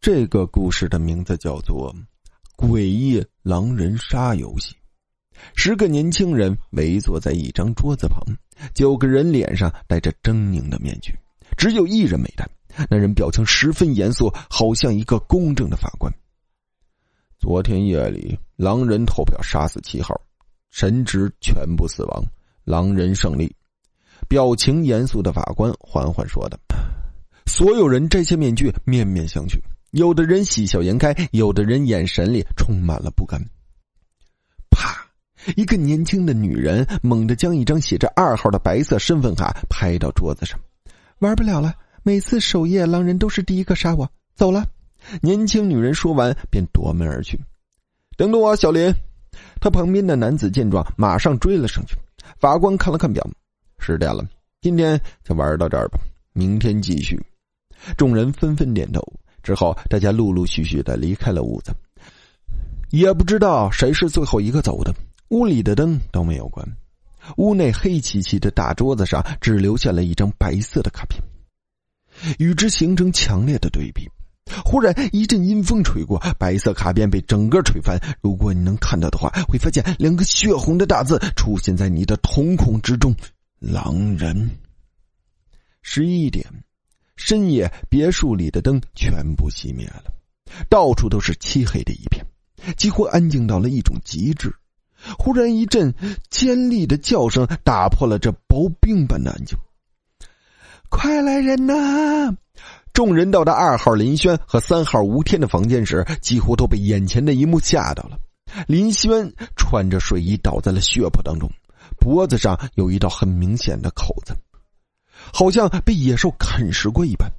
这个故事的名字叫做《诡异狼人杀游戏》。十个年轻人围坐在一张桌子旁，九个人脸上戴着狰狞的面具，只有一人没戴。那人表情十分严肃，好像一个公正的法官。昨天夜里，狼人投票杀死七号，神职全部死亡，狼人胜利。表情严肃的法官缓缓说道：“所有人摘下面具，面面相觑。有的人喜笑颜开，有的人眼神里充满了不甘。”啪！一个年轻的女人猛地将一张写着二号的白色身份卡拍到桌子上，“玩不了了！每次守夜，狼人都是第一个杀我。”走了。年轻女人说完便夺门而去。等等我，小林！他旁边的男子见状，马上追了上去。法官看了看表。十点了，今天就玩到这儿吧，明天继续。众人纷纷点头。之后，大家陆陆续续的离开了屋子。也不知道谁是最后一个走的。屋里的灯都没有关，屋内黑漆漆的大桌子上只留下了一张白色的卡片，与之形成强烈的对比。忽然一阵阴风吹过，白色卡片被整个吹翻。如果你能看到的话，会发现两个血红的大字出现在你的瞳孔之中。狼人。十一点，深夜，别墅里的灯全部熄灭了，到处都是漆黑的一片，几乎安静到了一种极致。忽然，一阵尖利的叫声打破了这薄冰般的安静。快来人呐！众人到达二号林轩和三号吴天的房间时，几乎都被眼前的一幕吓到了。林轩穿着睡衣倒在了血泊当中。脖子上有一道很明显的口子，好像被野兽啃食过一般。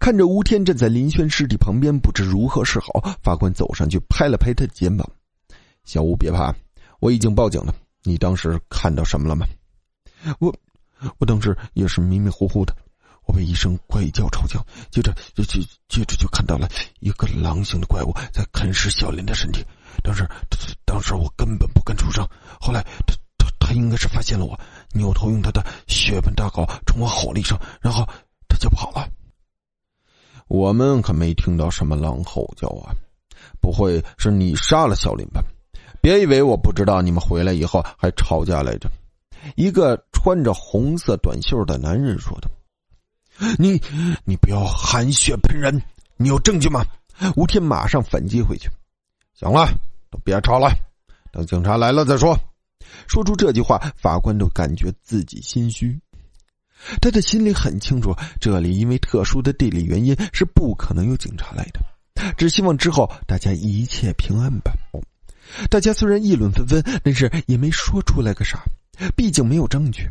看着吴天站在林轩尸体旁边，不知如何是好。法官走上去拍了拍他的肩膀：“小吴，别怕，我已经报警了。你当时看到什么了吗？”“我，我当时也是迷迷糊糊的，我被一声怪叫吵醒，接着就就接着就看到了一个狼形的怪物在啃食小林的身体。当时，当时我根本不敢出声。后来他。”他应该是发现了我，扭头用他的血盆大口冲我吼了一声，然后他就跑了。我们可没听到什么狼吼叫啊！不会是你杀了小林吧？别以为我不知道你们回来以后还吵架来着。一个穿着红色短袖的男人说的：“你，你不要含血喷人！你有证据吗？”吴天马上反击回去：“行了，都别吵了，等警察来了再说。”说出这句话，法官都感觉自己心虚。他的心里很清楚，这里因为特殊的地理原因是不可能有警察来的。只希望之后大家一切平安吧。大家虽然议论纷纷，但是也没说出来个啥，毕竟没有证据。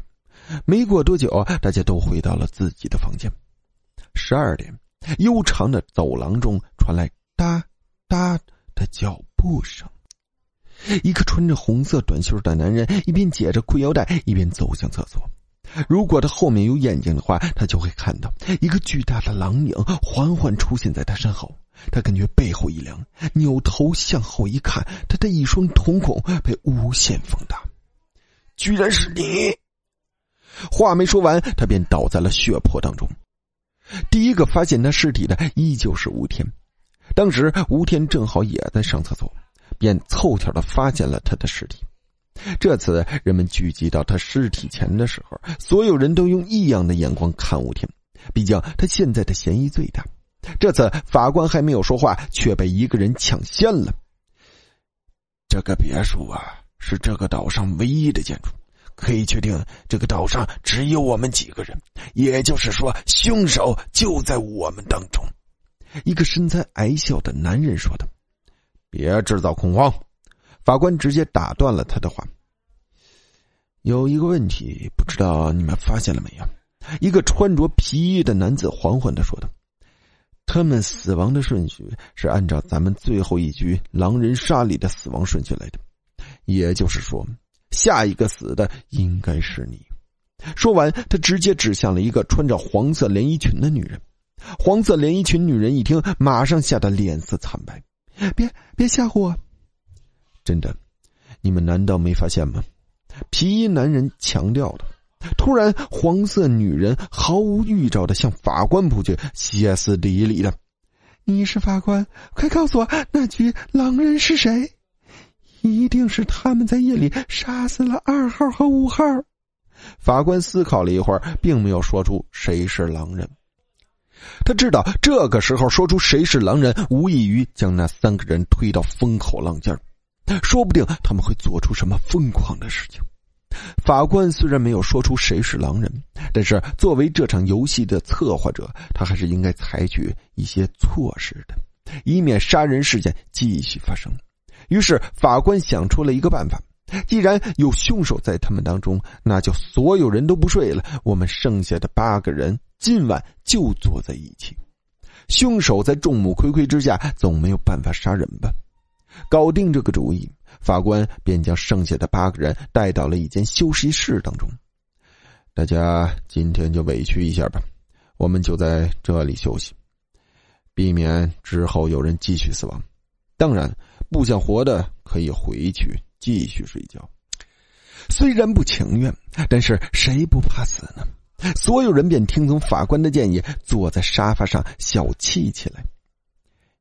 没过多久，大家都回到了自己的房间。十二点，悠长的走廊中传来哒哒的脚步声。一个穿着红色短袖的男人一边解着裤腰带，一边走向厕所。如果他后面有眼睛的话，他就会看到一个巨大的狼影缓缓出现在他身后。他感觉背后一凉，扭头向后一看，他的一双瞳孔被无限放大。居然是你！话没说完，他便倒在了血泊当中。第一个发现他尸体的依旧是吴天。当时吴天正好也在上厕所。便凑巧的发现了他的尸体。这次人们聚集到他尸体前的时候，所有人都用异样的眼光看吴天，毕竟他现在的嫌疑最大。这次法官还没有说话，却被一个人抢先了。这个别墅啊，是这个岛上唯一的建筑，可以确定这个岛上只有我们几个人，也就是说，凶手就在我们当中。一个身材矮小的男人说的。别制造恐慌！法官直接打断了他的话。有一个问题，不知道你们发现了没有？一个穿着皮衣的男子缓缓的说道：“他们死亡的顺序是按照咱们最后一局狼人杀里的死亡顺序来的，也就是说，下一个死的应该是你。”说完，他直接指向了一个穿着黄色连衣裙的女人。黄色连衣裙女人一听，马上吓得脸色惨白。别别吓唬我！真的，你们难道没发现吗？皮衣男人强调的。突然，黄色女人毫无预兆的向法官扑去，歇斯底里的：“你是法官，快告诉我那具狼人是谁？一定是他们在夜里杀死了二号和五号。法官思考了一会儿，并没有说出谁是狼人。他知道这个时候说出谁是狼人，无异于将那三个人推到风口浪尖说不定他们会做出什么疯狂的事情。法官虽然没有说出谁是狼人，但是作为这场游戏的策划者，他还是应该采取一些措施的，以免杀人事件继续发生。于是，法官想出了一个办法：既然有凶手在他们当中，那就所有人都不睡了，我们剩下的八个人今晚就坐在一起。凶手在众目睽睽之下，总没有办法杀人吧？搞定这个主意。法官便将剩下的八个人带到了一间休息室当中。大家今天就委屈一下吧，我们就在这里休息，避免之后有人继续死亡。当然，不想活的可以回去继续睡觉。虽然不情愿，但是谁不怕死呢？所有人便听从法官的建议，坐在沙发上小憩起来。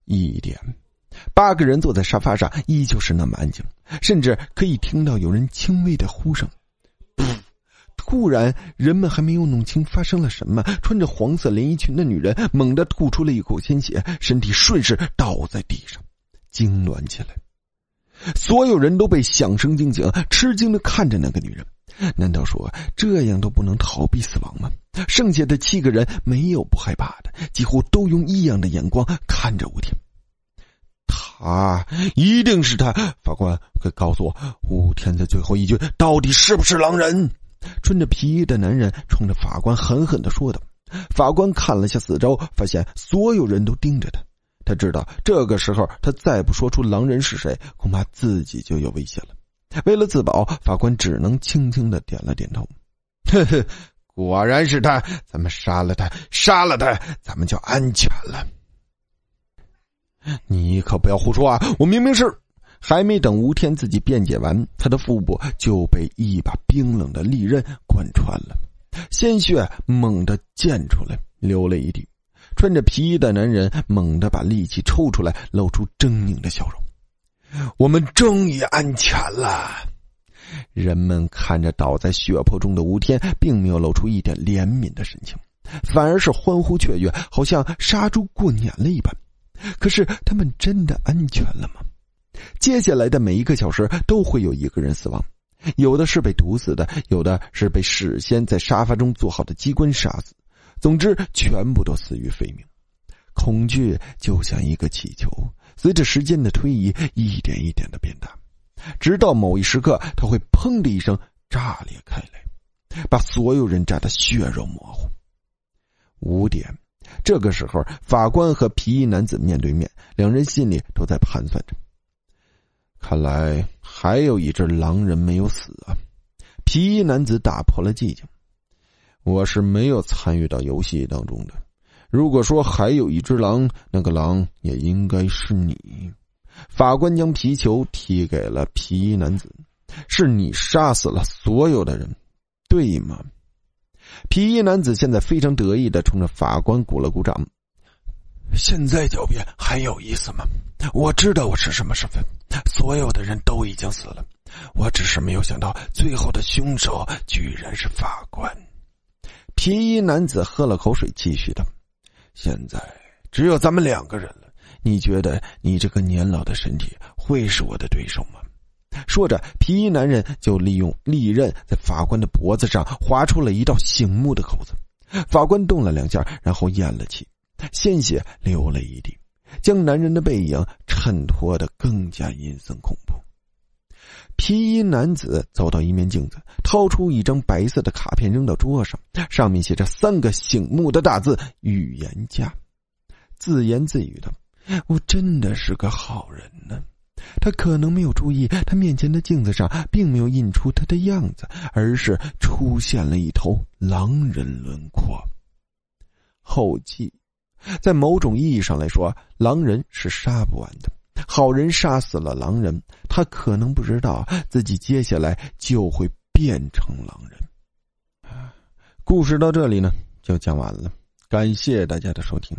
一点。八个人坐在沙发上，依旧是那么安静，甚至可以听到有人轻微的呼声。突然，人们还没有弄清发生了什么，穿着黄色连衣裙的女人猛地吐出了一口鲜血，身体顺势倒在地上，痉挛起来。所有人都被响声惊醒，吃惊的看着那个女人。难道说这样都不能逃避死亡吗？剩下的七个人没有不害怕的，几乎都用异样的眼光看着吴天。他一定是他，法官，快告诉我，吴天的最后一句到底是不是狼人？穿着皮衣的男人冲着法官狠狠的说道。法官看了下四周，发现所有人都盯着他，他知道这个时候他再不说出狼人是谁，恐怕自己就有危险了。为了自保，法官只能轻轻的点了点头。呵呵，果然是他，咱们杀了他，杀了他，咱们就安全了。你可不要胡说啊！我明明是……还没等吴天自己辩解完，他的腹部就被一把冰冷的利刃贯穿了，鲜血猛地溅出来，流了一地。穿着皮衣的男人猛地把力气抽出来，露出狰狞的笑容：“我们终于安全了。”人们看着倒在血泊中的吴天，并没有露出一点怜悯的神情，反而是欢呼雀跃，好像杀猪过年了一般。可是他们真的安全了吗？接下来的每一个小时都会有一个人死亡，有的是被毒死的，有的是被事先在沙发中做好的机关杀死。总之，全部都死于非命。恐惧就像一个气球，随着时间的推移，一点一点的变大，直到某一时刻，它会砰的一声炸裂开来，把所有人炸得血肉模糊。五点。这个时候，法官和皮衣男子面对面，两人心里都在盘算着。看来还有一只狼人没有死啊！皮衣男子打破了寂静：“我是没有参与到游戏当中的。如果说还有一只狼，那个狼也应该是你。”法官将皮球踢给了皮衣男子：“是你杀死了所有的人，对吗？”皮衣男子现在非常得意的冲着法官鼓了鼓掌。现在狡辩还有意思吗？我知道我是什么身份，所有的人都已经死了，我只是没有想到最后的凶手居然是法官。皮衣男子喝了口水，继续道：“现在只有咱们两个人了，你觉得你这个年老的身体会是我的对手吗？”说着，皮衣男人就利用利刃在法官的脖子上划出了一道醒目的口子。法官动了两下，然后咽了气，鲜血流了一地，将男人的背影衬托的更加阴森恐怖。皮衣男子走到一面镜子，掏出一张白色的卡片扔到桌上，上面写着三个醒目的大字“预言家”，自言自语道：“我真的是个好人呢。”他可能没有注意，他面前的镜子上并没有印出他的样子，而是出现了一头狼人轮廓。后记，在某种意义上来说，狼人是杀不完的。好人杀死了狼人，他可能不知道自己接下来就会变成狼人。故事到这里呢，就讲完了。感谢大家的收听。